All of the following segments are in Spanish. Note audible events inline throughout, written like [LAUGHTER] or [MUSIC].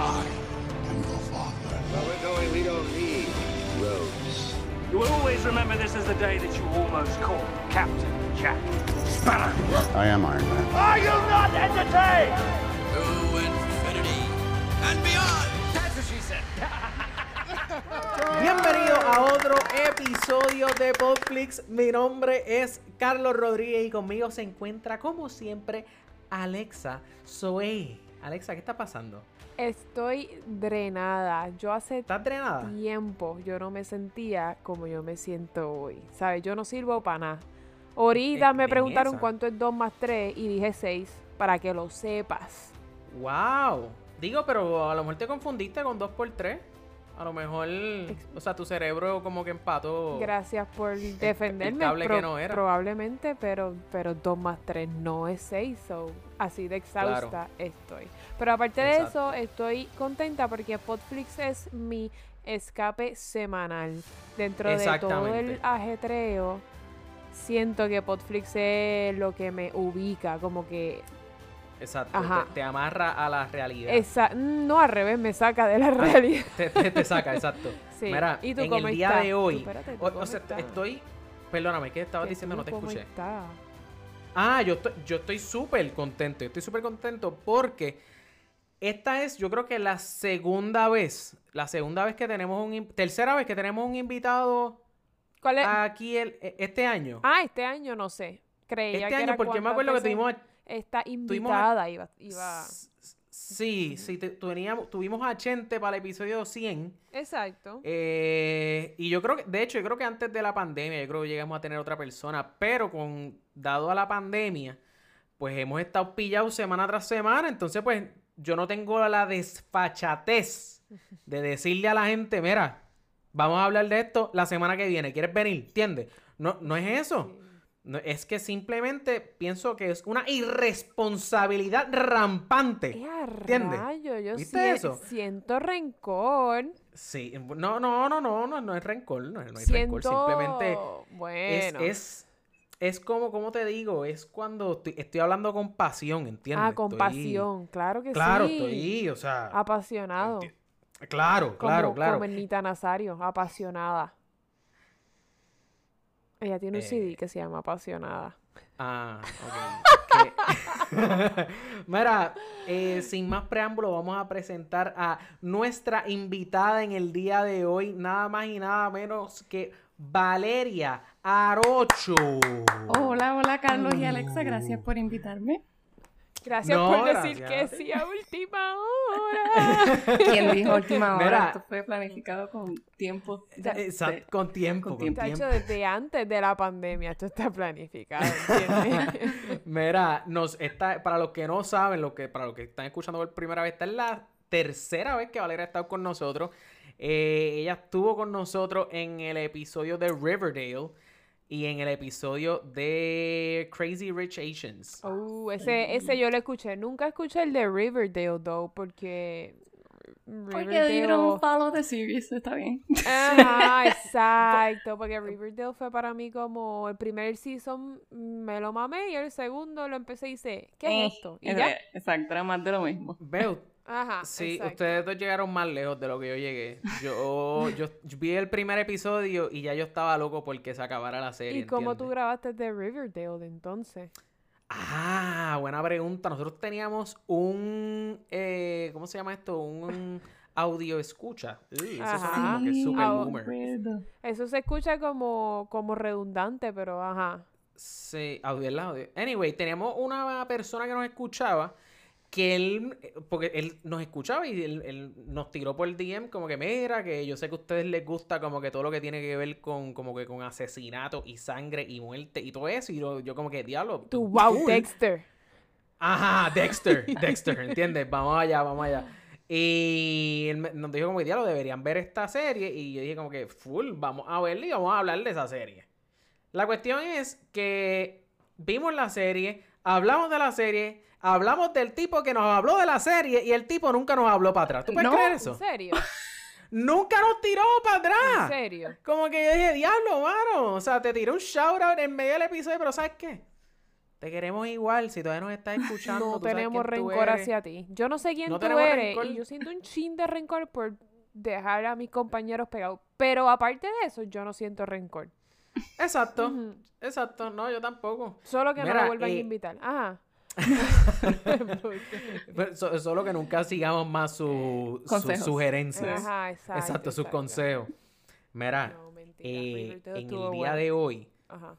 I am your father. Where we're going, we don't need roads. You will always remember this as the day that you almost caught Captain Jack Sparrow. I am Iron Man. Are you not entertained? To infinity and beyond. That's what she said. [LAUGHS] Bienvenido a otro episodio de Podflix. Mi nombre es Carlos Rodríguez y conmigo se encuentra, como siempre, Alexa Zoe. Alexa, ¿qué está pasando? Estoy drenada. Yo hace ¿Estás drenada? tiempo yo no me sentía como yo me siento hoy. ¿Sabes? Yo no sirvo para nada. Ahorita En- me preguntaron esa. cuánto es 2 más 3 y dije 6 para que lo sepas. ¡Wow! Digo, pero a lo mejor te confundiste con 2x3. A lo mejor, o sea, tu cerebro como que empató. Gracias por defenderme. Cable que no era. Probablemente, pero, pero 2 más 3 no es 6. So, así de exhausta estoy. Pero aparte de eso, estoy contenta porque Podflix es mi escape semanal. Dentro de todo el ajetreo, siento que Podflix es lo que me ubica, como que Exacto. Te, te amarra a la realidad. esa, no al revés, me saca de la realidad. Te, te- te saca, [LAUGHS] exacto. Sí. Mira, ¿Y tú en cómo el día de hoy. espérate, ¿tú o, o sea, estoy. Perdóname, ¿qué estabas ¿Que diciendo? No te escuché. Ah, yo estoy, yo estoy súper contento. Yo estoy súper contento porque esta es, yo creo que la segunda vez, la segunda vez que tenemos un, tercera vez que tenemos un invitado ¿Cuál es? aquí el, e- este año. Ah, este año no sé. Creía este que año, era porque me acuerdo que tuvimos, Esta a- invitada iba, iba... sí, sí, te- teníamos- tuvimos a Chente para el episodio 100. Exacto. Eh, y yo creo que, de hecho, yo creo que antes de la pandemia, yo creo que llegamos a tener otra persona, pero con, dado a la pandemia, pues hemos estado pillados semana tras semana, entonces pues yo no tengo la desfachatez [LAUGHS] de decirle a la gente, mira, vamos a hablar de esto la semana que viene, ¿quieres venir? ¿Entiendes? No, no es eso. No, es que simplemente pienso que es una irresponsabilidad rampante. ¡Eh, a ¿Entiendes? rayo! Yo ¿Viste sie- eso? siento rencor. Sí, no, no, no, no, no, no es rencor, no, no hay rencor, siento... simplemente es, Bueno. es, es como, como te digo, es cuando estoy, estoy hablando con pasión, ¿entiendes? ah, con Estoy- pasión. Claro que Claro, sí. estoy, o sea, Apasionado. enti- claro, Como, claro, claro. Como Nazario. Apasionada. Ella tiene un Eh, CD que se llama Apasionada. Ah, ok. [LAUGHS] Mira, eh, sin más preámbulo, vamos a presentar a nuestra invitada en el día de hoy, nada más y nada menos que Valeria Arocho. Hola, hola Carlos y. Alexa, gracias por invitarme. Gracias No, por decir gracias. que sí a última hora. [LAUGHS] ¿Quién dijo [LAUGHS] última hora? Mira. Esto fue planificado con tiempo. de- Exacto, con tiempo, con tiempo. Tacho, desde antes de la pandemia esto está planificado, ¿entiendes? [LAUGHS] Mira, nos está, para los que no saben, lo que, para los que están escuchando por primera vez, esta es la tercera vez que Valeria ha estado con nosotros. Eh, ella estuvo con nosotros en el episodio de Riverdale y en el episodio de Crazy Rich Asians. Uh, ese, ese yo lo escuché. Nunca escuché el de Riverdale, though, porque... Porque dieron un follow the series, está bien. Ajá, [LAUGHS] exacto, porque Riverdale fue para mí como el primer season me lo mamé y el segundo lo empecé y hice, ¿qué es esto? Y Eh, ya. Exacto, era más de lo mismo. Veo, Ajá, sí, exacto. ustedes dos llegaron más lejos de lo que yo llegué. Yo, [LAUGHS] yo, vi el primer episodio y ya yo estaba loco porque se acabara la serie. ¿Y cómo tú grabaste de Riverdale entonces? Ah, buena pregunta. Nosotros teníamos un, eh, ¿cómo se llama esto? Un [LAUGHS] audio escucha. Uy, eso suena como que super boomer. Eso se escucha como, como redundante, pero ajá. Sí, audio el audio. Anyway, teníamos una persona que nos escuchaba que él, porque él nos escuchaba y él, él nos tiró por el DM como que mira, que yo sé que a ustedes les gusta como que todo lo que tiene que ver con como que con asesinato y sangre y muerte y todo eso y yo, yo como que diablo. Tu wow, cool". Dexter. Ajá, Dexter, [LAUGHS] Dexter, ¿entiendes? Vamos allá, vamos allá. Y él me- nos dijo como que, diablo, deberían ver esta serie. Y yo dije como que, full, vamos a verla y vamos a hablar de esa serie. La cuestión es que vimos la serie, hablamos de la serie, hablamos del tipo que nos habló de la serie y el tipo nunca nos habló para atrás. ¿Tú puedes No. creer ¿En eso? serio? [LAUGHS] Nunca nos tiró para ¿En atrás. serio? Como que yo dije, diablo, mano. O sea, te tiré un shout out en medio del episodio, pero ¿sabes qué? te queremos igual. Si todavía nos estás escuchando, No tú sabes tenemos quién rencor hacia ti. Yo no sé quién No tú eres rencor. y yo siento un chin de rencor por dejar a mis compañeros pegados. Pero aparte de eso, yo no siento rencor. Exacto, exacto. No, yo tampoco. Solo que no Mira, lo vuelvan a eh, invitar. Ajá. [LAUGHS] So- solo que nunca sigamos más sus su sugerencias. Ajá, exacto. exacto, sus consejos. Mira, No, eh, en el día bueno. de hoy. Ajá.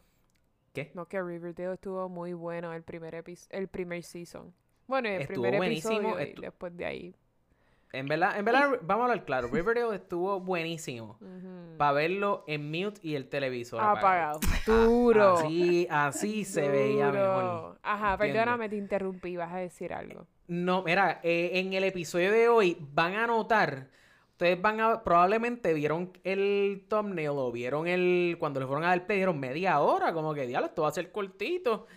¿Qué? No, que Riverdale estuvo muy bueno el primer epi- el primer season. Bueno, el Estuvo primer buenísimo, episodio y después de ahí. En verdad, en verdad, vamos a hablar claro. Riverdale estuvo buenísimo. Para verlo en mute y el televisor apagado. Apagado. Duro. Así, así se veía mejor. Ajá, ¿entiendes? perdóname, te interrumpí, vas a decir algo. No, mira, eh, en el episodio de hoy van a notar, ustedes van a, probablemente vieron el thumbnail o vieron el, cuando le fueron a dar play, dieron media hora, como que, diablo, esto va a ser cortito.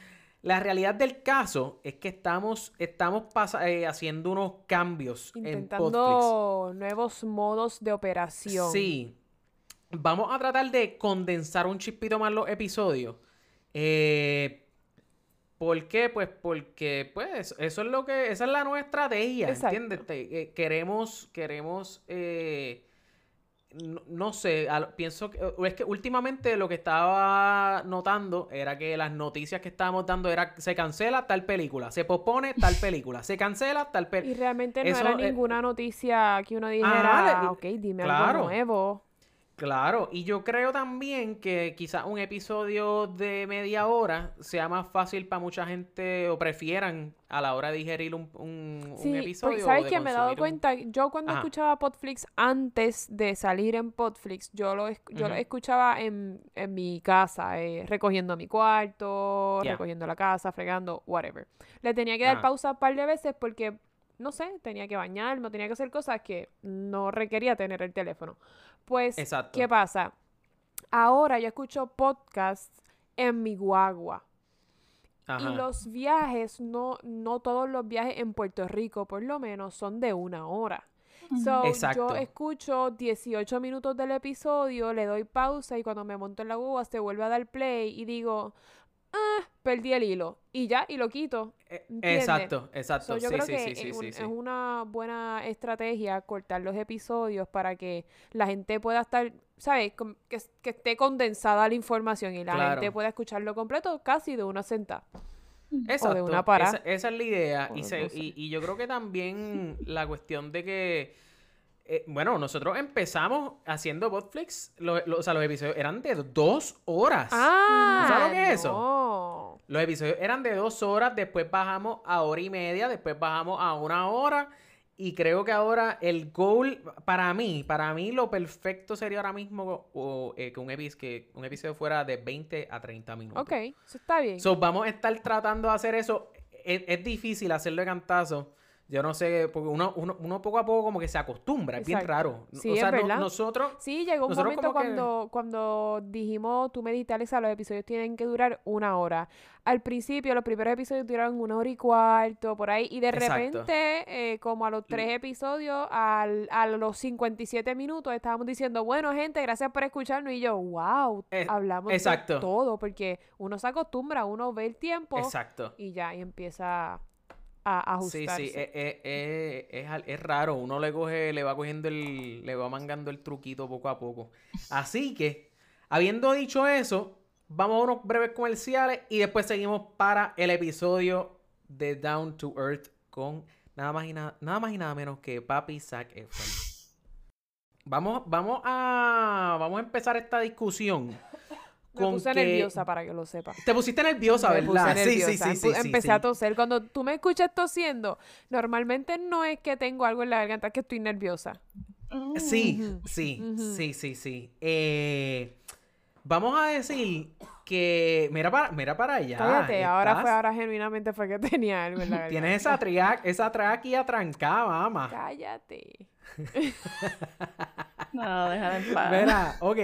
La realidad del caso es que estamos, estamos eh, haciendo unos cambios en. Intentando nuevos modos de operación. Sí. Vamos a tratar de condensar un chispito más los episodios. Eh, ¿Por qué? Pues porque, pues, eso es lo que, esa es la nueva estrategia. ¿entiendes? Eh, queremos, queremos, eh, no, sé, al- pienso que, es que últimamente lo que estaba notando era que las noticias que estábamos dando era, se cancela tal película, se pospone tal [LAUGHS] película, se cancela tal Y película. realmente no Eso, era eh, ninguna noticia que uno dijera, Ajá, le- ok, dime claro. algo nuevo. Claro, y yo creo también que quizás un episodio de media hora sea más fácil para mucha gente o prefieran a la hora de digerir un, un, un Sí, porque episodio. ¿sabes qué? Me he dado un- cuenta, yo cuando Ajá. escuchaba Podflix antes de salir en Podflix, yo lo, esc- yo lo Ujú. escuchaba en, en mi casa, eh, recogiendo mi cuarto, recogiendo la casa, fregando, whatever. Le tenía que dar Ajá. pausa un par de veces porque, no sé, tenía que bañarme, tenía que hacer cosas que no requería tener el teléfono. Pues, Exacto. ¿qué pasa? Ahora yo escucho podcasts en mi guagua. Ajá. Y los viajes, no, no todos los viajes en Puerto Rico, por lo menos, son de una hora. So, Exacto. yo escucho 18 minutos del episodio, le doy pausa y cuando me monto en la guagua se vuelve a dar play y digo, ah, perdí el hilo. Y ya, y lo quito. ¿entiendes? Exacto, exacto. So, yo sí, creo sí, que sí, sí, es, sí, un- sí. es una buena estrategia cortar los episodios para que la gente pueda estar, ¿sabes? Que, que esté condensada la información y la Claro. gente pueda escucharlo completo casi de una sentada. Exacto. una para. Esa, esa es la idea. O Y, no se- y, y yo creo que también la cuestión de que. eh, bueno, nosotros empezamos haciendo Botflix. Los, los- o sea, los episodios eran de dos horas. Ah, ¿Sabes lo que es eso? Los episodios eran de dos horas, después bajamos a hora y media, después bajamos a una hora. Y creo que ahora el goal, para mí, para mí lo perfecto sería ahora mismo o, eh, que, un epi- que un episodio fuera de 20 a 30 minutos. Ok, eso está bien. So, vamos a estar tratando de hacer eso. Es, es difícil hacerlo de cantazo. Yo no sé, porque uno, uno, uno poco a poco como que se acostumbra, es bien raro. Sí, o es sea, no- nosotros... Sí, llegó un momento que- cuando, cuando dijimos, tú me dijiste, Alexa, los episodios tienen que durar una hora. Al principio, los primeros episodios duraron una hora y cuarto, por ahí, y de Exacto. repente, eh, como a los tres episodios, al, a los 57 minutos, estábamos diciendo, bueno, gente, gracias por escucharnos, y yo, wow, Eh, hablamos exacto. de todo, porque uno se acostumbra, uno ve el tiempo, Exacto. y ya, y empieza a Sí, ajustarse. sí, eh, eh, eh, es, al- es raro. Uno le coge, le va cogiendo el, le va mangando el truquito poco a poco. Así que, habiendo dicho eso, vamos a unos breves comerciales y después seguimos para el episodio de Down to Earth con nada más y nada, nada más y nada menos que Papi Zac Efron. Vamos, vamos a, vamos a empezar esta discusión. Me con puse que- nerviosa para que lo sepa. Te pusiste nerviosa, Me ¿verdad? Sí, sí, nerviosa, sí, sí, Empecé sí. a toser. Cuando tú me escuchas tosiendo, normalmente no es que tengo algo en la garganta, es que estoy nerviosa. Sí, sí, sí, sí, sí. Eh, vamos a decir que. Mira para, mira para allá. Cállate, ahora fue, ahora genuinamente fue que [LAUGHS] tenía algo en la garganta. Tienes esa, tria- esa tráquea trancada, mamá. Cállate. [LAUGHS] No, déjala en paz. Mira, ok.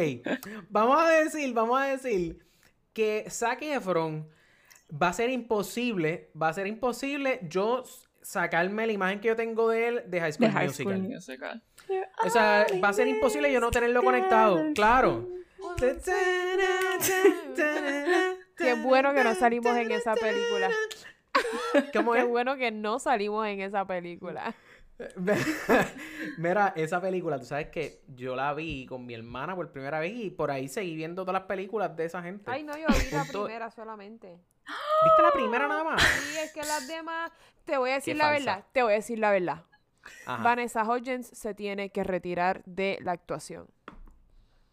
Vamos a decir, vamos a decir que Zac Efron va a ser imposible, va a ser imposible yo sacarme la imagen que yo tengo de él de High School De High Musical. School Musical. O sea, va a ser imposible yo no tenerlo conectado. Claro. Qué bueno que no salimos en esa película. ¿Cómo Qué es? bueno que no salimos en esa película. [LAUGHS] Mira, esa película, tú sabes que yo la vi con mi hermana por primera vez y por ahí seguí viendo todas las películas de esa gente. Ay, no, yo vi la primera solamente. ¿Viste la primera nada más? Sí, es que las demás, te voy a decir Qué la falsa. verdad, te voy a decir la verdad. Ajá. Vanessa Hudgens se tiene que retirar de la actuación.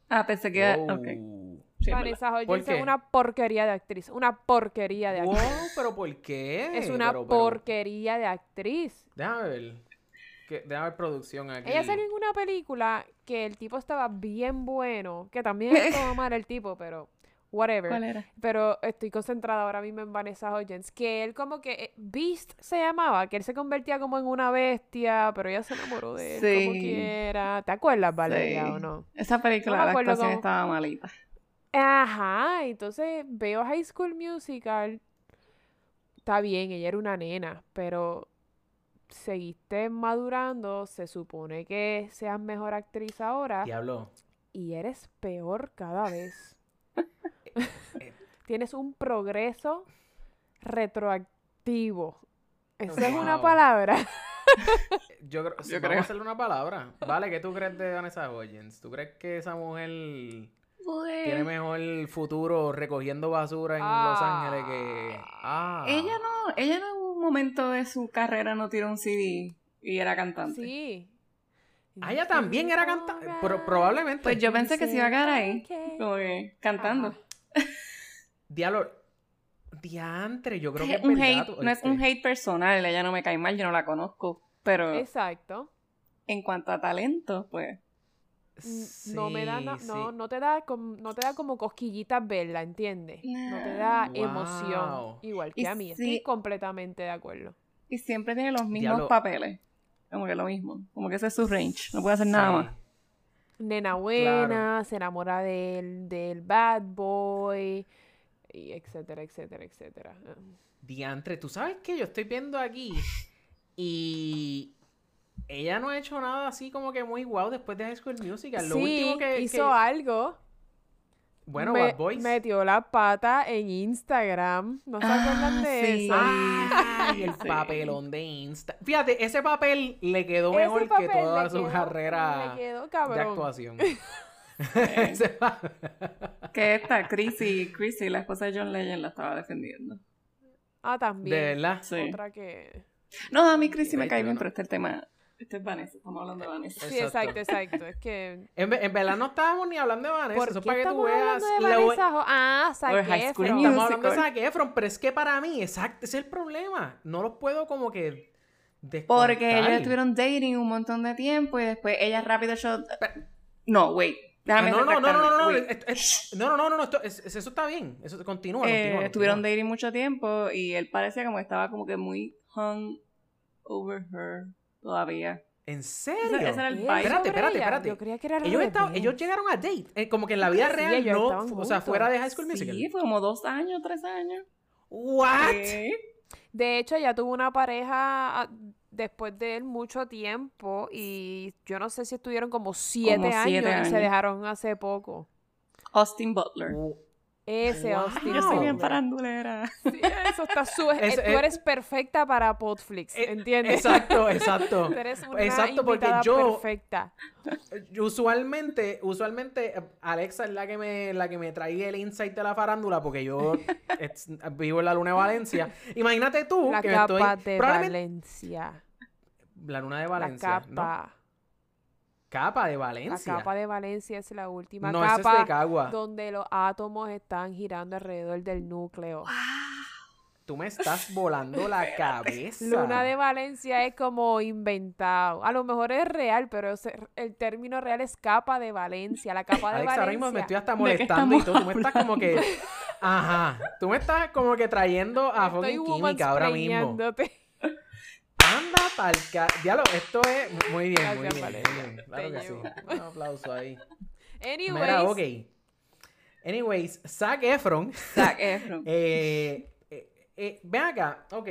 Ah, pensé que... Sí, verdad. Vanessa ¿Por Hudgens qué? es una porquería de actriz, una porquería de Wow, actriz. pero ¿por qué? Es una Pero- pero- porquería de actriz. Déjame ver. Que- déjame ver producción aquí. Ella salió en una película que el tipo estaba bien bueno, que también estuvo [LAUGHS] mal el tipo, pero whatever. ¿Cuál era? Pero estoy concentrada ahora mismo en Vanessa Hudgens, que él como que eh, Beast se llamaba, que él se convertía como en una bestia, pero ella se enamoró de él como Sí. quiera. ¿Te acuerdas, Valeria, Sí. o no? Esa película, No la actuación cómo- estaba malita. Ajá, entonces veo High School Musical. Está bien, ella era una nena, pero seguiste madurando, se supone que seas mejor actriz ahora Diablo. y eres peor cada vez. [LAUGHS] Eh, Tienes un progreso retroactivo. Esa es una palabra. [LAUGHS] Yo creo, Yo vamos creo. a hacerle una palabra. Vale, ¿qué tú crees de Vanessa Hudgens? ¿Tú crees que esa mujer tiene mejor futuro recogiendo basura en Los Ángeles que... Ah. Ella no, ella un momento de su carrera no tiró un CD y era cantante. Sí. Ah, ella también era cantante. Pero probablemente. Pues yo pensé que se iba a quedar ahí, como que cantando. [LAUGHS] Diablo. Diantre, yo creo que Es es un verdad, hate, no es un este, hate personal, ella no me cae mal, yo no la conozco, pero Exacto. en cuanto a talento, pues No me da na- sí, no, no te da com- no te da como cosquillitas verla, ¿entiendes? No te da Wow. emoción, igual que Y a mí. Estoy sí. completamente de acuerdo. y siempre tiene los mismos Diablo. papeles, como que lo mismo, como que ese es su range, no puede hacer nada sí. más. Nena buena, se enamora del, del bad boy, y etcétera, etcétera, etcétera. Diantre, tú sabes que yo estoy viendo aquí y ella no ha hecho nada así como que muy guau después de High School Musical. Lo sí, último que, hizo que- algo. Bueno, Me- Bad Boys. Metió la pata en Instagram. ¿No se acuerdan Ah, de sí. eso? Ay, el Sí. papelón de Insta. Fíjate, ese papel le quedó Ese mejor que toda su quedó- carrera quedó de actuación. [LAUGHS] [LAUGHS] Que esta, Chrissy, Chrissy, la esposa de John Legend, la estaba defendiendo. Ah, también. de verdad. Sí. Otra que... No, a mí Chrissy me cae bien, pero este es el tema, este es Vanessa, estamos hablando de Vanessa. Sí, Exacto. exacto, exacto. Es que... En, en verdad no estábamos ni hablando de Vanessa. ¿Por Eso es qué para que tú estamos veas. hablando de Ho- Ah, Zac Efron. Estamos hablando de Zac Efron, pero es que para mí, exacto, ese es el problema. No los puedo como que descontar. Porque ellos estuvieron dating un montón de tiempo y después ella rápido shot... No, wait, déjame no, no, no, no, no, no, no, retractarme, wait. no, no, no, no, no, esto- es- es- eso está bien. Eso continúa, Eh, continúa, estuvieron continúa. dating mucho tiempo y él parecía como que estaba como que muy hung over her todavía. ¿En serio? ese era el ¿Él vibe. Espérate, espérate, espérate. Yo creía que era Ellos, estaban- ellos llegaron a date, eh, como que en la vida Sí, real no, o sea, fuera de High School Musical. Sí, fue como dos años, tres años. What? Sí. De hecho, ella tuvo una pareja ah, después de él mucho tiempo y yo no sé si estuvieron como siete, Como años, y se dejaron hace poco. Austin Butler. Uh, Ese Wow. Austin Yo soy bien farandulera. Sí, eso está su... eh, Ese- tú eh, eres perfecta para Podflix, eh, ¿entiendes? Exacto, [LAUGHS] exacto. Tú eres una Exacto, porque yo- perfecta. Yo Usualmente, usualmente, eh, Alexa es la que me, la que me trae el insight de la farándula, porque yo [LAUGHS] es- vivo en la luna de Valencia. Imagínate tú La que me capa estoy. de probablemente- Valencia. La luna de La Valencia. ¿no? Capa. De La Valencia. capa de Valencia es la última no, eso es capa de Cagua. donde los átomos están girando alrededor del núcleo. Tú me estás [LAUGHS] volando la cabeza. Luna de Valencia es como inventado. A lo mejor es real, pero el término real es capa de Valencia. La capa de Alex, ahora Valencia. mismo me estoy hasta ¿De qué molestando y todo. Tú me estás como que. Ajá. Tú me estás como que trayendo a fucking química ahora mismo. Anda pa'l ca... Diablo, esto es muy bien, muy Gracias, bien. Valeria. muy bien. Claro que sí. Un aplauso ahí. Anyways, Mira, ok. Anyways, Zac Efron. Zac Efron. [LAUGHS] eh, eh, eh, ven acá, ok.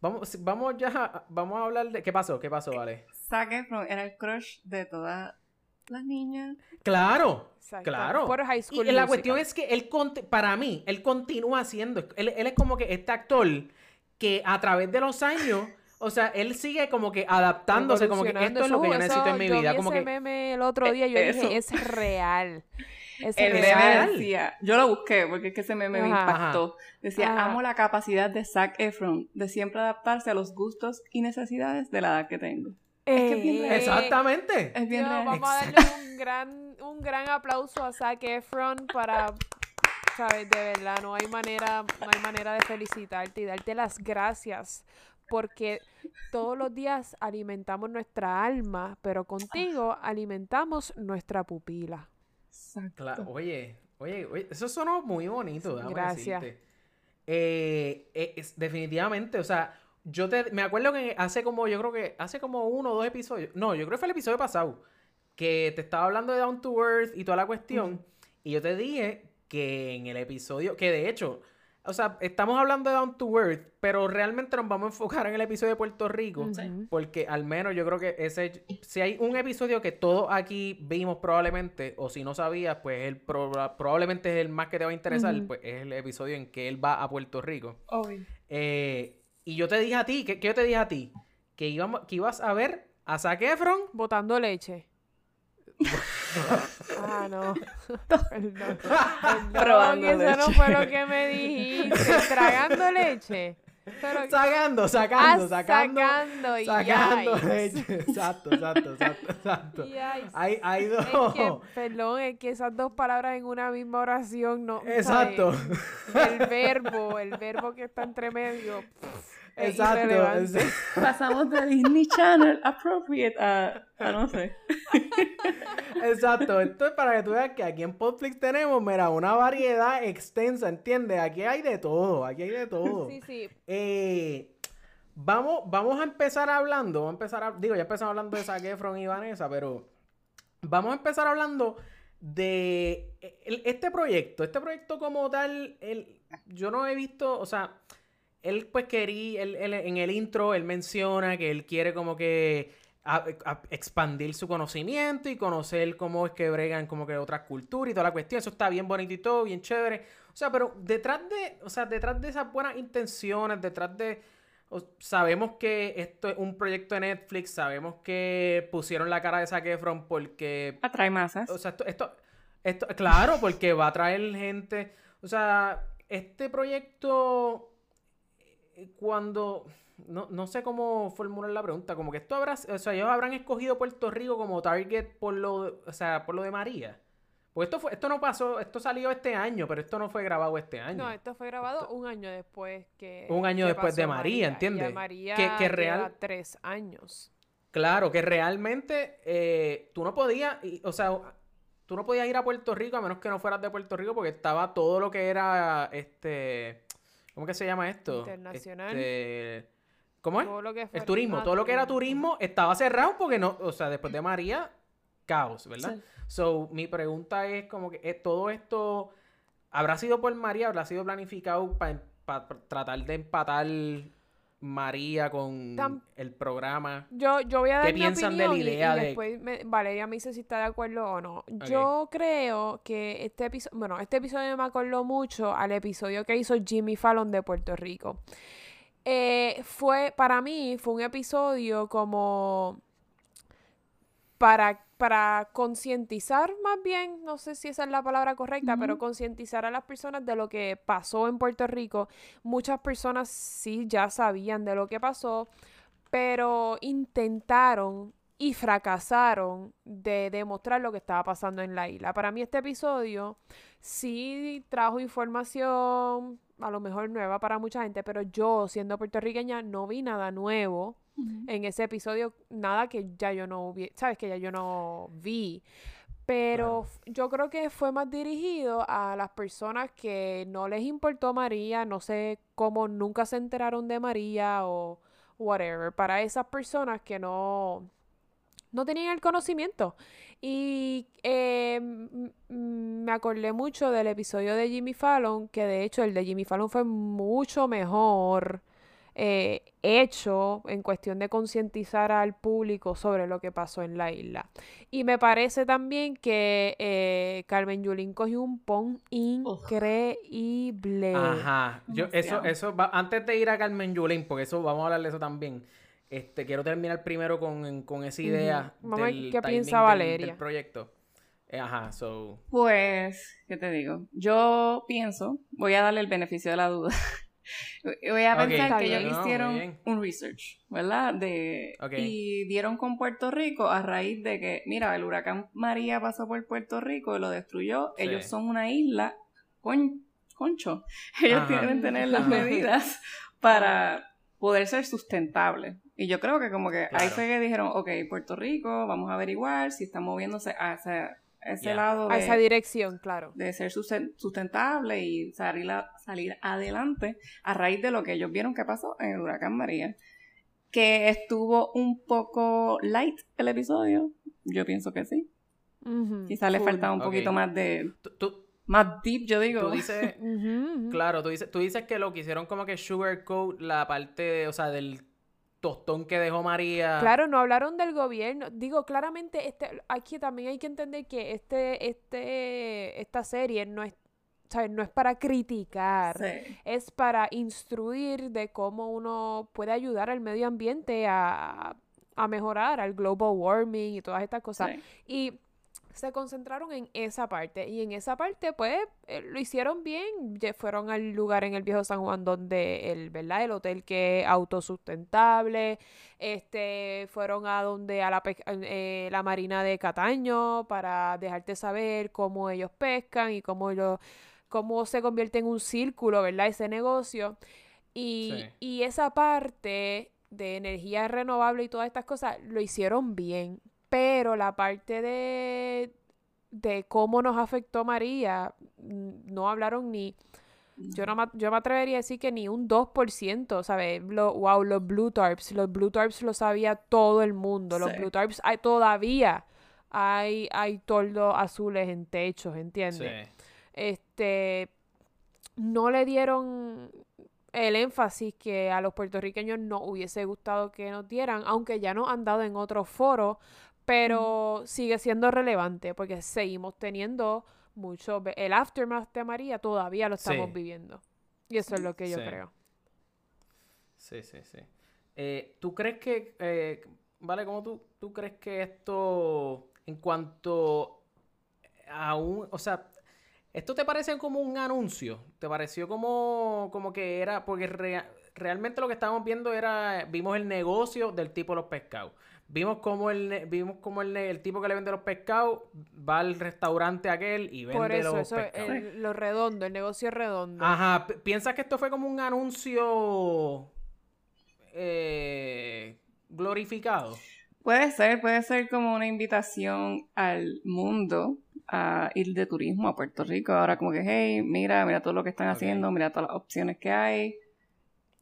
Vamos, vamos ya, vamos a hablar de... ¿Qué pasó? ¿Qué pasó, Vale? Zac Efron era el crush de todas las niñas. Claro, Exacto. claro. Por High School y la cuestión es que él, para mí, él continúa haciendo, él, él es como que este actor que a través de los años, o sea, él sigue como que adaptándose, como que esto es lo que yo Eso- necesito en mi yo vida, vi como ese que meme el otro día, yo Eh, dije, eso. es real. Es El real. meme decía, yo lo busqué porque es que ese meme me Ajá. impactó. Decía, Ajá. amo la capacidad de Zac Efron de siempre adaptarse a los gustos y necesidades de la edad que tengo. Es que es bien real. Eh, Exactamente. Es bien Yo, real. vamos a darle un gran, un gran aplauso a Zac Efron para, sabes, de verdad, no hay manera, no hay manera de felicitarte y darte las gracias porque todos los días alimentamos nuestra alma, pero contigo alimentamos nuestra pupila. Exacto. Claro, oye, oye, oye, eso sonó muy bonito, Gracias. Eh, eh, es- definitivamente, o sea, yo te, me acuerdo que hace como, yo creo que hace como uno o dos episodios, no, yo creo que fue el episodio pasado, que te estaba hablando de Down to Earth y toda la cuestión, y yo te dije que en el episodio, que de hecho, o sea, estamos hablando de Down to Earth, pero realmente nos vamos a enfocar en el episodio de Puerto Rico, porque al menos yo creo que ese, si hay un episodio que todos aquí vimos probablemente, o si no sabías, pues él proba- probablemente es el más que te va a interesar, pues es el episodio en que él va a Puerto Rico. Obvio. Eh, y yo te dije a ti, ¿qué, qué yo te dije a ti? Que, íbamos, que ibas a ver a Zac Efron. Botando leche. [LAUGHS] ah, no. [LAUGHS] Perdón. Perdón, eso no fue lo que me dijiste. Tragando leche. Pero, Sacando, ah, sacando, sacando. sacando. y Sacando leche. Exacto, exacto, exacto, exacto. [LAUGHS] Hay, hay dos. Es que, perdón, es que esas dos palabras en una misma oración no. Exacto. ¿sabes? El verbo, el verbo que está entre medio. pff, [LAUGHS] Exacto. irrelevante. es- [LAUGHS] Pasamos de Disney Channel appropriate a, a no sé. [LAUGHS] Exacto, esto es para que tú veas que aquí en Podflix tenemos, mira, una variedad extensa, ¿entiendes? Aquí hay de todo, aquí hay de todo. Sí, sí. Eh, vamos, vamos a empezar hablando, vamos a empezar a- digo, ya empezamos hablando de Zac Efron y Vanessa, pero vamos a empezar hablando de el- este proyecto, este proyecto como tal, el, yo no he visto, o sea, él pues quería, él- él- en el intro él menciona que él quiere como que a- a- expandir su conocimiento y conocer cómo es que bregan como que otras culturas y toda la cuestión. Eso está bien bonito y todo, bien chévere. O sea, pero detrás de, o sea, detrás de esas buenas intenciones, detrás de... sabemos que esto es un proyecto de Netflix, sabemos que pusieron la cara de Zac Efron porque Atrae masas. o sea, esto, esto, esto- claro, porque va a traer gente. O sea, este proyecto, cuando, no, no sé cómo formular la pregunta, como que esto habrá, o sea, ellos habrán escogido Puerto Rico como target por lo, de- o sea, por lo de María. Pues esto fue, esto no pasó, esto salió este año, pero esto no fue grabado este año. No, esto fue grabado un año después que. Un año que después de María, Y a ¿entiendes? María Que- que lleva real- tres años. Claro, que realmente eh, tú no podías, y- o sea, tú no podías ir a Puerto Rico a menos que no fueras de Puerto Rico porque estaba todo lo que era, este, ¿cómo que se llama esto? Internacional. Este, ¿Cómo es? Todo lo que El fue- turismo, ah, todo lo que era turismo estaba cerrado porque no, o sea, después de María, caos, ¿verdad? Sí. So, mi pregunta es como que eh, todo esto habrá sido por María, habrá sido planificado para tratar de empatar María con Tam- el programa. Yo, yo voy a dar ¿Qué mi piensan de la opinión y- idea y, de- después me- Valeria me dice si está de acuerdo o no. Yo creo que este episodio, bueno, este episodio me acordó mucho al episodio que hizo Jimmy Fallon de Puerto Rico. Eh, fue, para mí, fue un episodio como para, para concientizar más bien, no sé si esa es la palabra correcta, pero concientizar a las personas de lo que pasó en Puerto Rico. Muchas personas sí ya sabían de lo que pasó, pero intentaron y fracasaron de demostrar lo que estaba pasando en la isla. Para mí este episodio sí trajo información, a lo mejor nueva para mucha gente, pero yo siendo puertorriqueña no vi nada nuevo en ese episodio, nada que ya yo no hubiera, sabes que ya yo no vi. Pero yo creo que fue más dirigido a las personas que no les importó María, no sé cómo nunca se enteraron de María o whatever. Para esas personas que no, no tenían el conocimiento. Y eh, me acordé mucho del episodio de Jimmy Fallon, que de hecho el de Jimmy Fallon fue mucho mejor eh, hecho en cuestión de concientizar al público sobre lo que pasó en la isla. Y me parece también que eh, Carmen Yulín cogió un pon increíble. Ajá. Yo, eso, eso va- antes de ir a Carmen Yulín, porque eso vamos a hablar de eso también. Este, quiero terminar primero con, con esa idea Vamos a ver del qué piensa del- Valeria. del proyecto. Eh, Ajá, so. Pues, ¿qué te digo? Yo pienso, voy a darle el beneficio de la duda. [LAUGHS] voy a pensar que ellos No, hicieron un research, ¿verdad? De. Y dieron con Puerto Rico a raíz de que, mira, el huracán María pasó por Puerto Rico y lo destruyó. Sí. Ellos son una isla, con, concho. [LAUGHS] Ellos tienen que tener las medidas para poder ser sustentables. Y yo creo que como que ahí fue que dijeron, ok, Puerto Rico, vamos a averiguar si está moviéndose a ese, a lado A de, esa dirección, claro. de ser susten- sustentable y salir, a- salir adelante a raíz de lo que ellos vieron que pasó en el huracán María. Que estuvo un poco light el episodio. Yo pienso que sí. Ujú, Quizás le faltaba un poquito más de... Tú, tú, Más deep, yo digo. tú dices. [LAUGHS] Claro, tú dices, tú dices que lo que hicieron como que sugarcoat la parte, o sea, del tostón que dejó María. Claro, no hablaron del gobierno. Digo, claramente, este, aquí también hay que entender que este, este, esta serie no es, ¿sabes? no es para criticar. Sí. es para instruir de cómo uno puede ayudar al medio ambiente a, a mejorar, al global warming y todas estas cosas. Sí. Y se concentraron en esa parte. Y en esa parte, pues, eh, lo hicieron bien. Lle- Fueron al lugar en el viejo San Juan donde el, ¿verdad? El hotel que es autosustentable. Este, fueron a donde a la, pe- eh, la marina de Cataño para dejarte saber cómo ellos pescan y cómo ellos cómo se convierte en un círculo, ¿verdad? Ese negocio. Y, Sí. y esa parte de energía renovable y todas estas cosas lo hicieron bien. Pero la parte de, de cómo nos afectó María, no hablaron ni, yo, no, me- yo me atrevería a decir que ni un 2%, ¿sabes? Lo, wow, los Blue Tarps, los Blue Tarps lo sabía todo el mundo. Los Sí. Blue Tarps hay, todavía hay, hay toldos azules en techos, ¿entiendes? Sí. este no le dieron el énfasis que a los puertorriqueños no hubiese gustado que nos dieran, aunque ya nos han dado en otros foros, pero sigue siendo relevante porque seguimos teniendo mucho el aftermath de María todavía lo estamos Sí. viviendo. Y eso es lo que yo Sí. creo. Sí, sí, sí. Eh, ¿Tú crees que, eh, vale, cómo tú, tú crees que esto, en cuanto a un, o sea, esto te parece como un anuncio? ¿Te pareció como, como que era, porque rea- realmente lo que estábamos viendo era, vimos el negocio del tipo de los pescados. Vimos como el, ne- vimos como el, tipo que le vende los pescados va al restaurante aquel y vende Por eso, los eso pescados. el- lo redondo, el negocio redondo. Ajá, pi- ¿piensas que esto fue como un anuncio eh, glorificado? Puede ser, puede ser como una invitación al mundo a ir de turismo a Puerto Rico. Ahora como que, hey, mira, mira todo lo que están haciendo, mira todas las opciones que hay.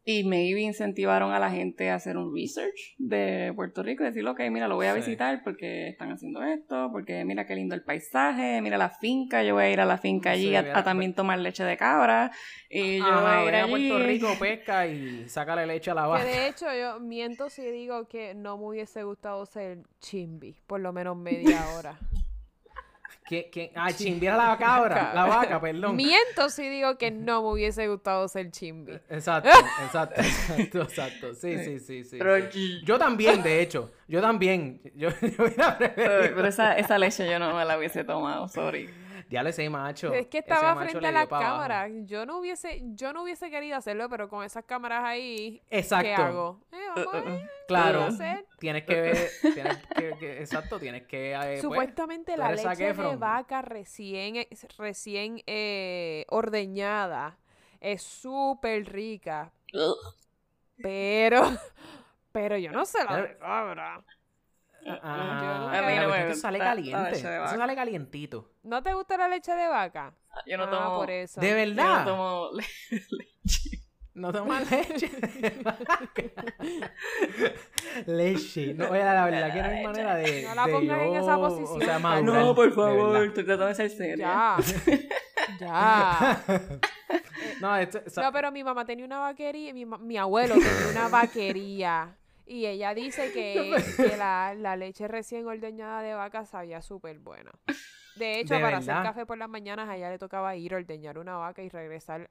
Y maybe incentivaron a la gente a hacer un research de Puerto Rico y decir, ok, mira, lo voy a Sí. visitar porque están haciendo esto, porque mira qué lindo el paisaje, mira la finca, yo voy a ir a la finca allí Sí, a, también tomar leche de cabra. Y yo Ajá, voy a ir a allí. Puerto Rico, pesca y sácale leche a la Que vaca. de hecho yo miento si digo que no me hubiese gustado ser chimbi, por lo menos media hora. [LAUGHS] ¿Quién- quién? Ah, chimbiera la cabra, [LAUGHS] la vaca, perdón. Miento si digo que no me hubiese gustado ser chimbi. Exacto, [LAUGHS] exacto, exacto, exacto. Sí, sí, sí, sí. Pero- sí. Yo también, de hecho. Yo también. Yo, [LAUGHS] yo Pero, esa, esa leche yo no me la hubiese tomado, sorry. Ya le sé, macho. Es que estaba frente a abajo. cámaras. Yo no hubiese, yo no hubiese querido hacerlo, pero con esas cámaras ahí, ¿qué Exacto. hago? Eh, vamos a ver, Claro. Tienes que ver. Tienes que, que- exacto, tienes que. eh, pues, Supuestamente tú la leche de vaca recién, eh, recién eh, ordeñada es súper rica, pero, [LAUGHS] pero yo no sé la de cabra. Ah, Yo no la sé. cuestión A mí no me es que sale caliente. Eso sale calientito. ¿No te gusta la leche de vaca? Yo no ah, tomo. por eso. De Yo no verdad. tomo [LAUGHS] leche. No tomas leche [LAUGHS] leche. No, oye, la verdad que no hay manera de. No la de pongas en yo, esa O posición, sea, madurar, No, por favor, estoy tratando de ser seria. Ya, ya. [LAUGHS] No, esto- o sea, No, pero mi mamá tenía una vaquería, mi, mi abuelo tenía una vaquería. Y ella dice que, [LAUGHS] que la, la leche recién ordeñada de vaca sabía súper buena. De hecho, ¿De para hacer café por las mañanas, a ella le tocaba ir a ordeñar una vaca y regresar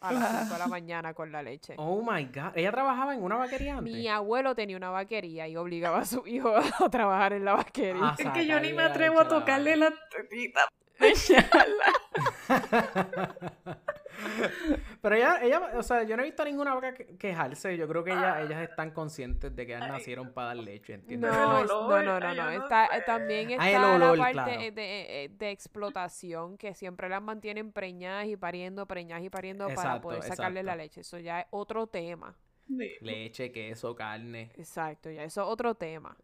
a las 5 de la mañana con la leche. Oh my God. Ella trabajaba en una vaquería antes. Mi abuelo tenía una vaquería y obligaba a su hijo [LAUGHS] a trabajar en la vaquería. Ah, Es que yo ni me atrevo a tocarle la tetita. Pero ella, ella, o sea, yo no he visto a ninguna vaca que- quejarse. Yo creo que ella, ellas están conscientes de que ellas nacieron para dar leche, ¿entiendes? No, no, no, no, no. Está, también Ah, está la parte claro. de, eh, de explotación que siempre las mantienen preñadas y pariendo, preñadas y pariendo para poder sacarle la leche. Eso ya es otro tema. Leche, queso, carne. Exacto, ya eso es otro tema.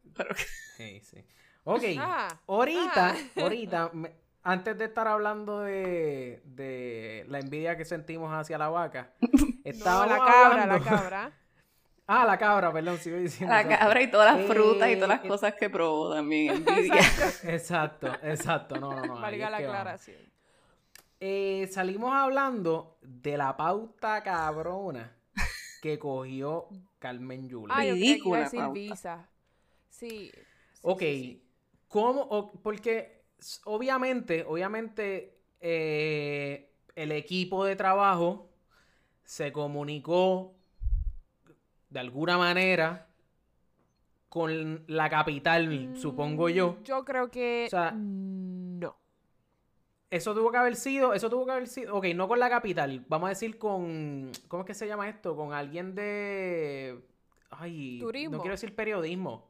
Sí, sí. Ok, Ah, ahorita, ah. ahorita, me- antes de estar hablando de, de la envidia que sentimos hacia la vaca, [LAUGHS] No, estábamos la cabra, hablando- la [LAUGHS] cabra. Ah, la cabra, perdón, sigo diciendo. La exacto. cabra y todas las frutas y todas las Eh, cosas que probó también. [LAUGHS] Envidia. Exacto, exacto, no, no, no. Valga la aclaración. Eh, salimos hablando de la pauta cabrona que cogió Carmen Yula. Ah, yo creí que iba a Ridícula decir pauta. visa. Sí. sí, ok, sí, sí. ¿cómo? o- porque obviamente, obviamente, eh, el equipo de trabajo se comunicó de alguna manera con la capital, supongo yo. Mm, Yo creo que O sea, no. Eso tuvo que haber sido, eso tuvo que haber sido, ok, no con la capital, vamos a decir con, ¿cómo es que se llama esto? Con alguien de, ay, Turismo. no quiero decir periodismo,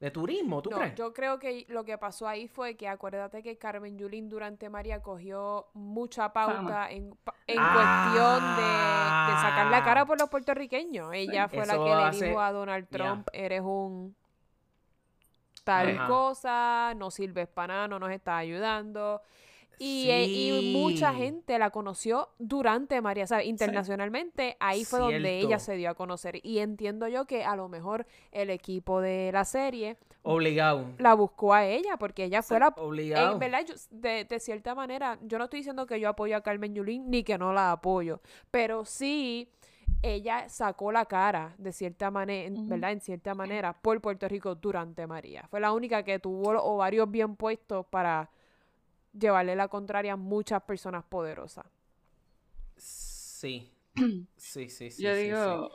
de turismo, ¿tú No, crees? yo creo que lo que pasó ahí fue que acuérdate que Carmen Yulín durante María cogió mucha pauta Fama. en, Ah. cuestión de, de sacar la cara por los puertorriqueños. Ella fue la que le dijo a Donald. Trump, eres un tal Ajá. cosa, no sirves para nada, no nos estás ayudando. Y, eh, y mucha gente la conoció durante María, ¿sabes? Internacionalmente, ahí fue donde ella se dio a conocer. Y entiendo yo que a lo mejor el equipo de la serie Obligado, la buscó a ella, porque ella fue la... obligado. En verdad, yo- de, de cierta manera, yo no estoy diciendo que yo apoyo a Carmen Yulín ni que no la apoyo, pero sí ella sacó la cara de cierta manera. ¿verdad? En cierta manera, por Puerto Rico durante María. Fue la única que tuvo los ovarios bien puestos para llevarle la contraria a muchas personas poderosas. Sí, [CLEARS THROAT] sí, sí, sí. Yo sí, digo,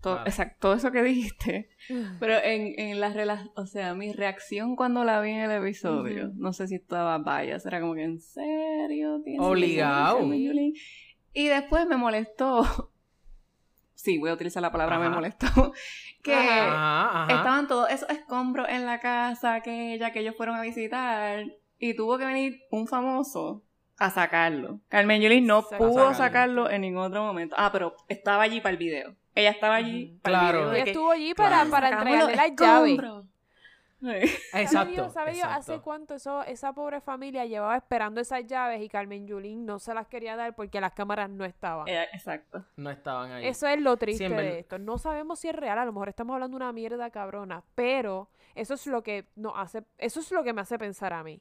to- Vale. exacto, todo eso que dijiste. [LAUGHS] Pero en, en la relación, o sea, mi reacción cuando la vi en el episodio, no sé si estaba vaya, era como que en serio, ¿Tienes Obligado. razón, Carmen Yulín?" Y después me molestó. [LAUGHS] Sí, voy a utilizar la palabra me molestó. [LAUGHS] Que sí. Ajá, ajá. estaban todos esos escombros en la casa que ella, que ellos fueron a visitar, y tuvo que venir un famoso a sacarlo. Carmen Yulín no pudo sacarlo. sacarlo en ningún otro momento. Ah, pero estaba allí para el video. Ella estaba allí para Claro. el video. de Ella estuvo allí para, claro. para "Sacamos entregarle los las llaves. escombros". Sí. [LAUGHS] ¿Sabe Exacto, Dios, sabe Dios hace cuánto eso, esa pobre familia llevaba esperando esas llaves y Carmen Yulín no se las quería dar porque las cámaras no estaban? Exacto. No estaban ahí. Eso es lo triste de esto. No sabemos si es real, a lo mejor estamos hablando de una mierda cabrona, pero eso es lo que nos hace, eso es lo que me hace pensar a mí.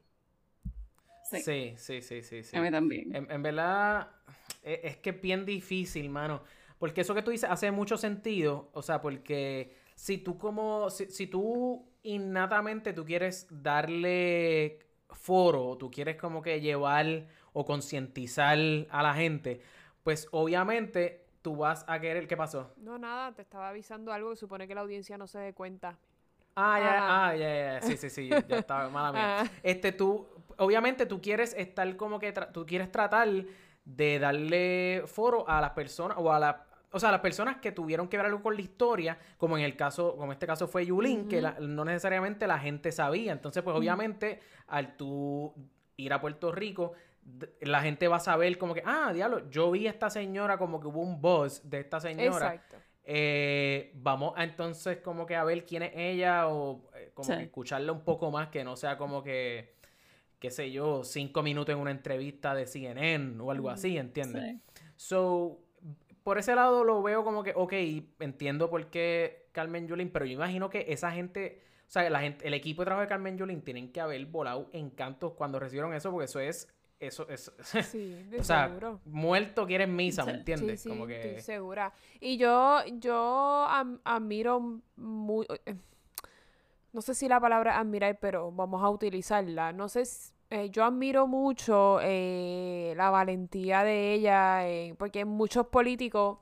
Sí. Sí, sí, sí, sí, sí. A mí también. En, en verdad, e- es, que es bien difícil, mano. Porque eso que tú dices hace mucho sentido. O sea, porque si tú como, si, si tú innatamente tú quieres darle foro, o tú quieres como que llevar o concientizar a la gente, pues obviamente tú vas a querer, ¿qué pasó? No, nada, te estaba avisando algo que supone que la audiencia no se dé cuenta. Ah, ya, Ajá. ah, ya, ya, ya, sí, sí, sí, ya estaba, mala mía. [LAUGHS] Ah. Este, tú, obviamente tú quieres estar como que, tú quieres tratar de darle foro a las personas, o a la, o sea, a las personas que tuvieron que ver algo con la historia, como en el caso, como este caso fue Yulín, que la- no necesariamente la gente sabía. Entonces, pues obviamente, al tú ir a Puerto Rico, la gente va a saber como que, ah, diablo, yo vi a esta señora, como que hubo un buzz de esta señora. Exacto. Eh, vamos a entonces como que a ver quién es ella o eh, como Sí. que escucharla un poco más, que no sea como que, qué sé yo, cinco minutos en una entrevista de CNN o algo así, ¿entiendes? Sí. So, por ese lado lo veo como que, ok, entiendo por qué Carmen Yulín, pero yo imagino que esa gente, o sea, la gente, el equipo de trabajo de Carmen Yulín tienen que haber volado encantos cuando recibieron eso, porque eso es eso es... [LAUGHS] Sí, o sea, seguro. muerto quieres misa, ¿me entiendes? Sí, sí, Como estoy que... segura. Y yo, yo am- admiro muy... No sé si la palabra admirar, pero vamos a utilizarla. No sé, si- eh, yo admiro mucho eh, la valentía de ella, eh, porque muchos políticos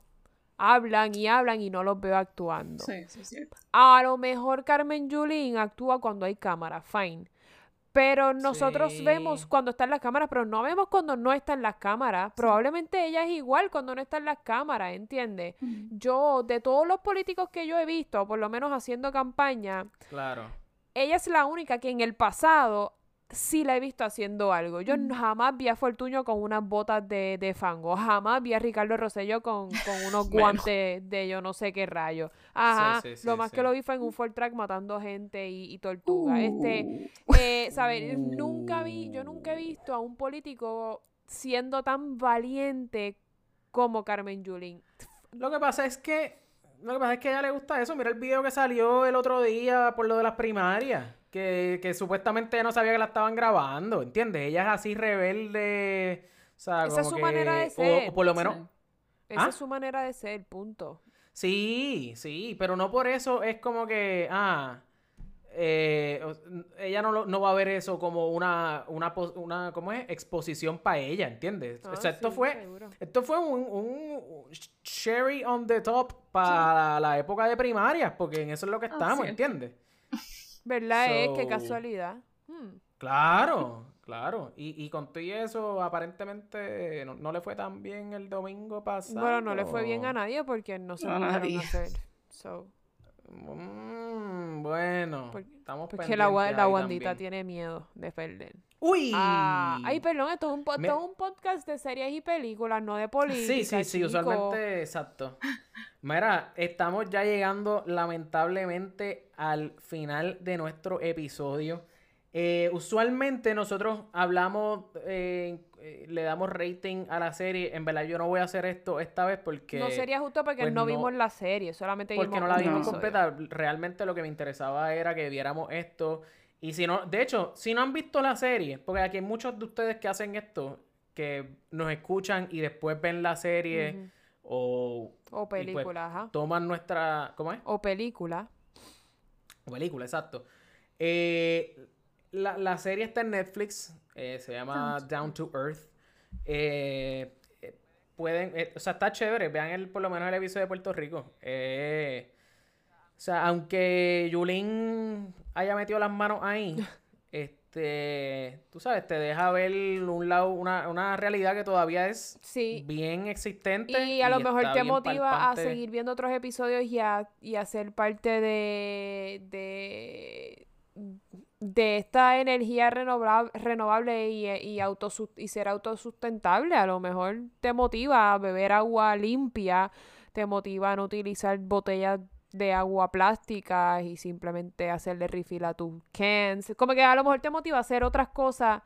hablan y hablan y no los veo actuando. Sí, sí. A lo mejor Carmen Yulín actúa cuando hay cámara, fine. Pero nosotros Sí. vemos cuando están las cámaras, pero no vemos cuando no están las cámaras. Probablemente ella es igual cuando no están las cámaras, ¿entiendes? Yo, de todos los políticos que yo he visto, por lo menos haciendo campaña, Claro. ella es la única que en el pasado sí la he visto haciendo algo. Yo jamás vi a Fortuño con unas botas de, de fango. Jamás vi a Ricardo Rosselló con, con unos Bueno. [LAUGHS] guantes de yo no sé qué rayo. Ajá. sí, sí, lo más que lo vi fue en un Ford Track matando gente y, y tortuga. Este, eh, ¿sabes? Nunca vi, yo nunca he visto a un político siendo tan valiente como Carmen Yulín. Lo que pasa es que... Lo que pasa es que a ella le gusta eso. Mira el video que salió el otro día por lo de las primarias. Que, que supuestamente no sabía que la estaban grabando, ¿entiendes? Ella es así rebelde. O sea, Esa es su manera de o- ser. O, por lo menos... Esa ¿Ah? es su manera de ser, punto. Sí, sí, pero no por eso es como que, ah, eh, ella no, lo- no va a ver eso como una, una, una ¿cómo es? Exposición para ella, ¿entiendes? Ah, o sea, esto sí, fue, seguro. esto fue un, un cherry on the top para la época de primarias, porque en eso es lo que Ah, estamos, cierto. ¿entiendes? ¿Verdad? Es So- qué casualidad. Hmm. Claro, claro. Y, y con todo y eso, aparentemente no, no le fue tan bien el domingo pasado. Bueno, no le fue bien a nadie porque no se No, pudieron hacer. So, Mm, bueno, Por- estamos porque la, la Wandita también. tiene miedo de perder. ¡Uy! Ah, ay, perdón, esto es, un, po- Me- esto es un podcast de series y películas, no de política. Sí, sí, sí, chico. usualmente, exacto. [LAUGHS] Mira, estamos ya llegando lamentablemente al final de nuestro episodio. Eh, usualmente nosotros hablamos, eh, eh, le damos rating a la serie. En verdad yo no voy a hacer esto esta vez porque... No sería justo porque pues, no no- vimos la serie, solamente porque vimos no la vimos completa. Realmente lo que me interesaba era que viéramos esto. Y si no, de hecho, si no han visto la serie, porque aquí hay muchos de ustedes que hacen esto, que nos escuchan y después ven la serie. O O pues, película, ajá. toman nuestra, ¿cómo es? O película. O película, exacto. Eh, la, la serie está en Netflix, eh, se llama Down to Earth. Eh, pueden, o sea, está chévere, vean el, por lo menos el episodio de Puerto Rico. O sea, aunque Yulín haya metido las manos ahí, este, [LAUGHS] tú sabes, te deja ver un lado, una, una realidad que todavía es Sí. bien existente. Y a lo mejor te motiva a seguir viendo otros episodios y a, y a ser parte de, de, de esta energía renovable, renovable y, y, y ser autosustentable. A lo mejor te motiva a beber agua limpia, te motiva a no utilizar botellas de agua plásticas y simplemente hacerle refill a tus cans. Como que a lo mejor te motiva a hacer otras cosas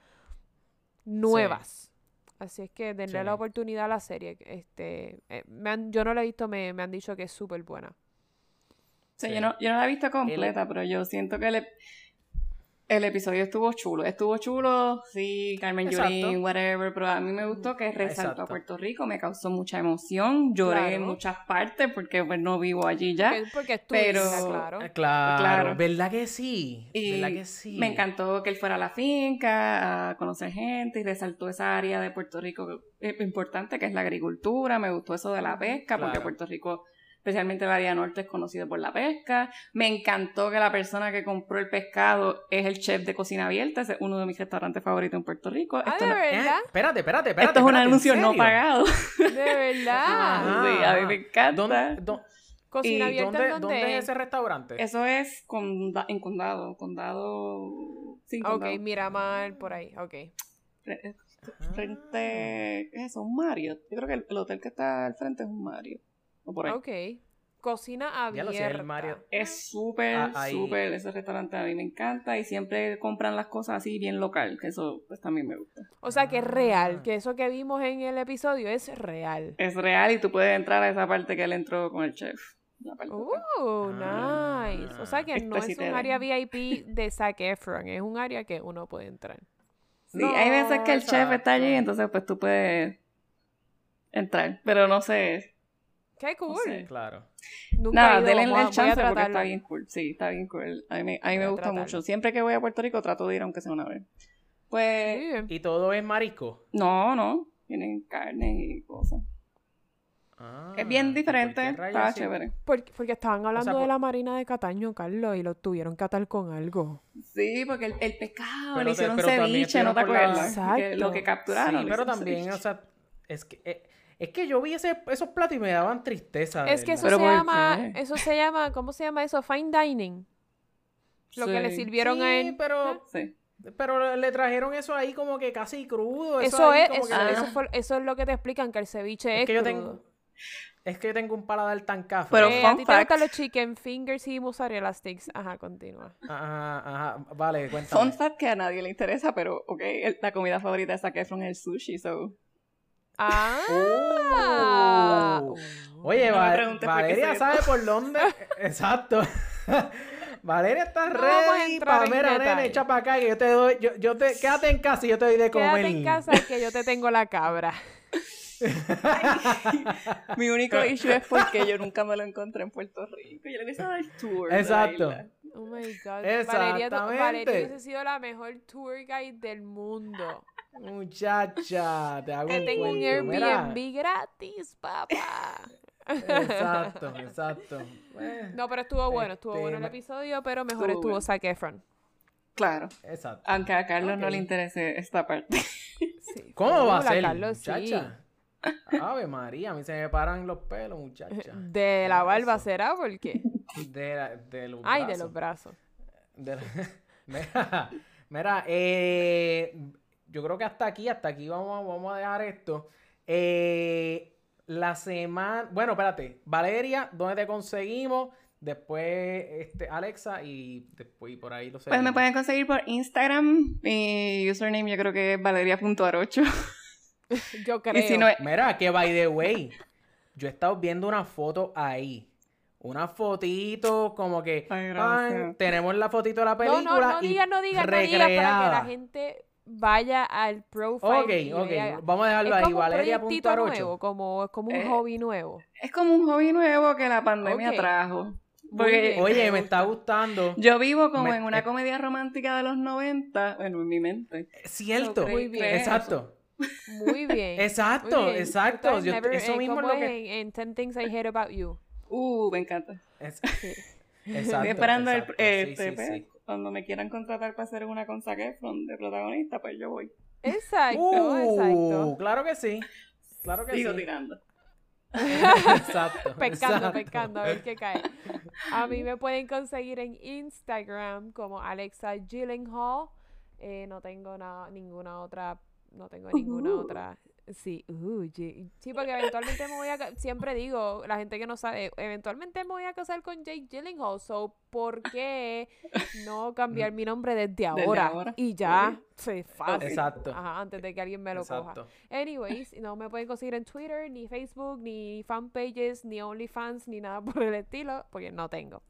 nuevas. Así es que denle Sí. la oportunidad a la serie. Este, eh, me han- yo no la he visto, me, me han dicho que es súper buena. Sí, Sí. Yo, no, yo no la he visto completa, pero yo siento que el, ep- el episodio estuvo chulo. Estuvo chulo, sí, Carmen. Yulín, whatever, pero a mí me gustó que resaltó Exacto. a Puerto Rico, me causó mucha emoción, lloré en muchas partes porque pues no vivo allí ya. Porque, porque tu pero- claro. Eh, Claro, Claro. ¿verdad que sí? Y ¿Verdad que sí? me encantó que él fuera a la finca a conocer gente y resaltó esa área de Puerto Rico es importante que es la agricultura, me gustó eso de la pesca porque. Puerto Rico, especialmente el área norte, es conocido por la pesca. Me encantó que la persona que compró el pescado es el chef de cocina abierta, ese es uno de mis restaurantes favoritos en Puerto Rico. Ah, Esto, ¿de no- Eh, verdad? espérate, espérate, espérate. esto es un espérate, ¿en anuncio no pagado. [LAUGHS] De verdad. Ah, sí, a mí me encanta. ¿Dónde, dó- Cocina ¿Y abierta dónde- en dónde dónde es es? ese restaurante? Eso es conda- en condado, condado... Sí, Ok, condado. Miramar, por ahí, ok. Fre- Frente. ¿Qué es eso? Un Mario. Yo creo que el, el hotel que está al frente es un Mario. O por ahí. Ok. Cocina Ya abierta. lo sé, el Mario. Es súper, Ah, súper. Ese restaurante a mí me encanta y siempre compran las cosas así bien local, que eso pues también me gusta. O sea que es Ah. real, que eso que vimos en el episodio es real. Es real y tú puedes entrar a esa parte que él entró con el chef. Uh, Ah. nice. O sea que no sí es un área VIP de Zac Efron, es un área que uno puede entrar. Sí, hay veces que el chef está allí, entonces pues tú puedes entrar. Pero no sé. Qué cool. sé. Claro. Nunca Nada, denle el chance porque está bien cool. Sí, está bien cool. A mí, me- a mí me Voy a gusta tratarlo. mucho. Siempre que voy a Puerto Rico trato de ir aunque sea una vez. Pues. Y todo es marisco. no, no. Tienen carne y cosas. Ah, Es bien ¿y por diferente. Está sí? chévere. Porque, porque estaban hablando por- de la marina de Cataño, Carlos, y lo tuvieron que atar con algo. Sí, porque el, el pescado Pero le hicieron ceviche, ¿no te la- acuerdas? Exacto. lo que capturaron. Sí, pero también, ceviche. o sea, es que, eh, es que yo vi ese, esos platos y me daban tristeza. Es que eso verdad. ¿Pero se llama, qué? eso se llama, ¿cómo se llama eso? Fine dining. Lo que le Sí. sirvieron a Sí, él. pero, Sí. pero le trajeron eso ahí como que casi crudo. Eso, es, como eso, que le- eso fue- eso es lo que te explican, que el ceviche es, es que yo crudo. tengo, es que yo tengo un paladar tan café. Pero Eh, a fun ti te gustan los chicken fingers y mozzarella sticks. Ajá, continúa. Ajá, ajá, vale, cuéntame. Fun fact que a nadie le interesa, pero ok, la comida favorita de Zac Efron es el sushi, so... Ah. Oh. Oye, No Valeria sabe por dónde. [LAUGHS] Exacto. [LAUGHS] Valeria está No a ready para en mira, nene, echa para acá que yo te doy, yo, yo te, quédate en casa y yo te doy de comer. Quédate en casa que yo te tengo la cabra. [LAUGHS] Mi único issue es porque yo nunca me lo encontré en Puerto Rico. Yo le hubiese dado el tour. de la Exacto. isla. Oh my god. Valeria, Valeria hubiese sido la mejor tour guide del mundo. Muchacha, te hago Te un tengo un mira. Airbnb gratis, papá. Exacto, [LAUGHS] exacto. No, pero estuvo bueno, estuvo Este, bueno el me- episodio, pero mejor Estuvo. Zac Efron. Claro. Exacto. Aunque a Carlos no le interese esta parte. Sí, ¿Cómo va a ser, Carlos, sí. muchacha? Ave María, a mí se me paran los pelos, muchacha. [LAUGHS] De la barba será, ¿por qué? [LAUGHS] De, la- de los Ay, de los brazos. De la- Mira, mira, eh, yo creo que hasta aquí, hasta aquí vamos, vamos a dejar esto. Eh, la semana, bueno, espérate, Valeria, ¿dónde te conseguimos? Después, este, Alexa y después y por ahí lo sé. Pues me pueden conseguir por Instagram. Mi username yo creo que es valeria.arocho. [LAUGHS] Yo creo. Y si no es... Mira, que by the way, yo he estado viendo una foto ahí. Una fotito, como que Ay, pan, gracias. tenemos la fotito de la no, película. no, no y digas, no digas, no digas para que la gente vaya al profile. Ok, y ok, vea. vamos a dejarlo es ahí, como un nuevo, como, es como un Eh, hobby nuevo. Es como un hobby nuevo que la pandemia trajo. Muy Porque bien. Oye, me está gustando. yo vivo como Me- en una eh. comedia romántica de los 90, bueno, en mi mente. Cierto. Muy bien. Exacto. Muy bien. Exacto, muy bien. exacto. Entonces, Yo- never- eso eh, mismo es ¿cómo lo que. En, en 10 Things I Hate About You. Uh, me encanta. Es- Sí. [LAUGHS] Exacto. Estoy esperando el, sí, este, sí, pues, sí. Cuando me quieran contratar para hacer una con Zac Efron de protagonista, pues yo voy. Exacto, Uh, exacto. Claro que sí. Claro que Sigo sí. tirando. Exacto. [LAUGHS] Pescando, exacto. pescando, a ver qué cae. A mí me pueden conseguir en Instagram como Alexa Gyllenhaal. Eh, no tengo na- ninguna otra, no tengo ninguna Uh. otra. Sí, uh, sí, porque eventualmente me voy a, siempre digo, la gente que no sabe, eventualmente me voy a casar con Jake Gyllenhaal, so, ¿por qué no cambiar mi nombre desde ahora? ahora, Y ya, sí. sí, fácil. Exacto. Ajá, antes de que alguien me lo coja. Exacto. Anyways, no me pueden conseguir en Twitter, ni Facebook, ni fanpages, ni OnlyFans, ni nada por el estilo, porque no tengo.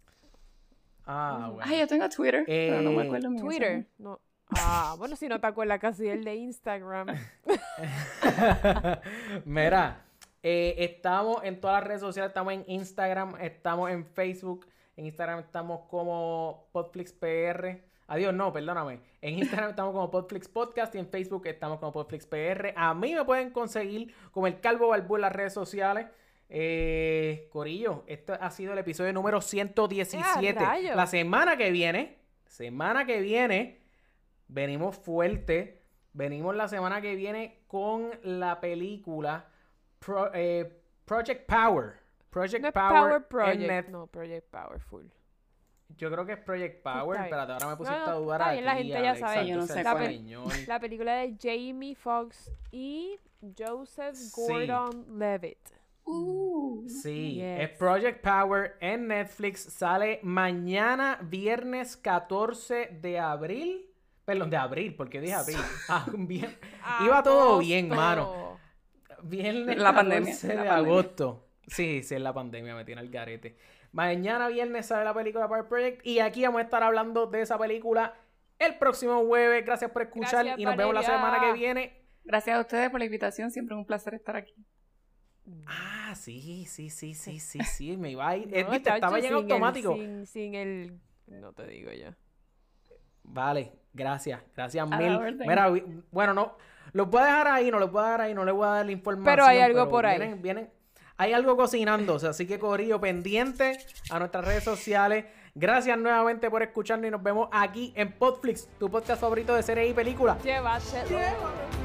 Ah, bueno. Ay, yo tengo Twitter, pero no me Eh, acuerdo mi Twitter, no. Ah, bueno, si no te acuerdas casi el de Instagram. [LAUGHS] Mira, eh, estamos en todas las redes sociales, estamos en Instagram, estamos en Facebook, en Instagram estamos como PodflixPR. Adiós, no, perdóname. En Instagram estamos como Podflix Podcast y en Facebook estamos como Podflix PR. A mí me pueden conseguir como el Calvo Balbú en las redes sociales. Eh, Corillo, este ha sido el episodio número 117. ¡Eh, a rayos! La semana que viene, semana que viene, venimos fuerte. Venimos la semana que viene con la película Pro- eh, Project Power. Project No Power, Power en Project, no, Project Powerful. Yo creo que es Project Power. Espérate, ahora me pusiste No, no, a dudar bien, la aquí, gente ya sabe. Yo no entonces sé el cuál. español. La película de Jamie Foxx y Joseph Sí. Gordon Levitt. Uh, Sí, Yes. es Project Power en Netflix. Sale mañana, viernes 14 de abril. Perdón, de abril, porque dije abril. [LAUGHS] Ah, bien. Iba todo bien, mano. Viernes La pandemia, 14 la de pandemia. agosto. Sí, sí, es la pandemia, me tiene el garete. Mañana viernes sale la película Power Project y aquí vamos a estar hablando de esa película el próximo jueves. Gracias por escuchar Gracias, y nos vemos la semana que viene. Gracias a ustedes por la invitación, siempre es un placer estar aquí. Ah, sí, sí, sí, sí, [LAUGHS] sí, sí, me iba a ir. No, ¿viste? Estaba ya en sin el- automático. sin, sin el... No te digo ya. Vale, gracias, gracias A mil. Mira, bueno, no, los voy a dejar ahí, no los voy a dejar ahí, no les voy a dar la información. Pero hay algo por ahí. Vienen, vienen, hay algo cocinándose, así que Corillo, pendiente a nuestras redes sociales. Gracias nuevamente por escucharnos y nos vemos aquí en Podflix, tu podcast favorito de series y películas. Llévatelo.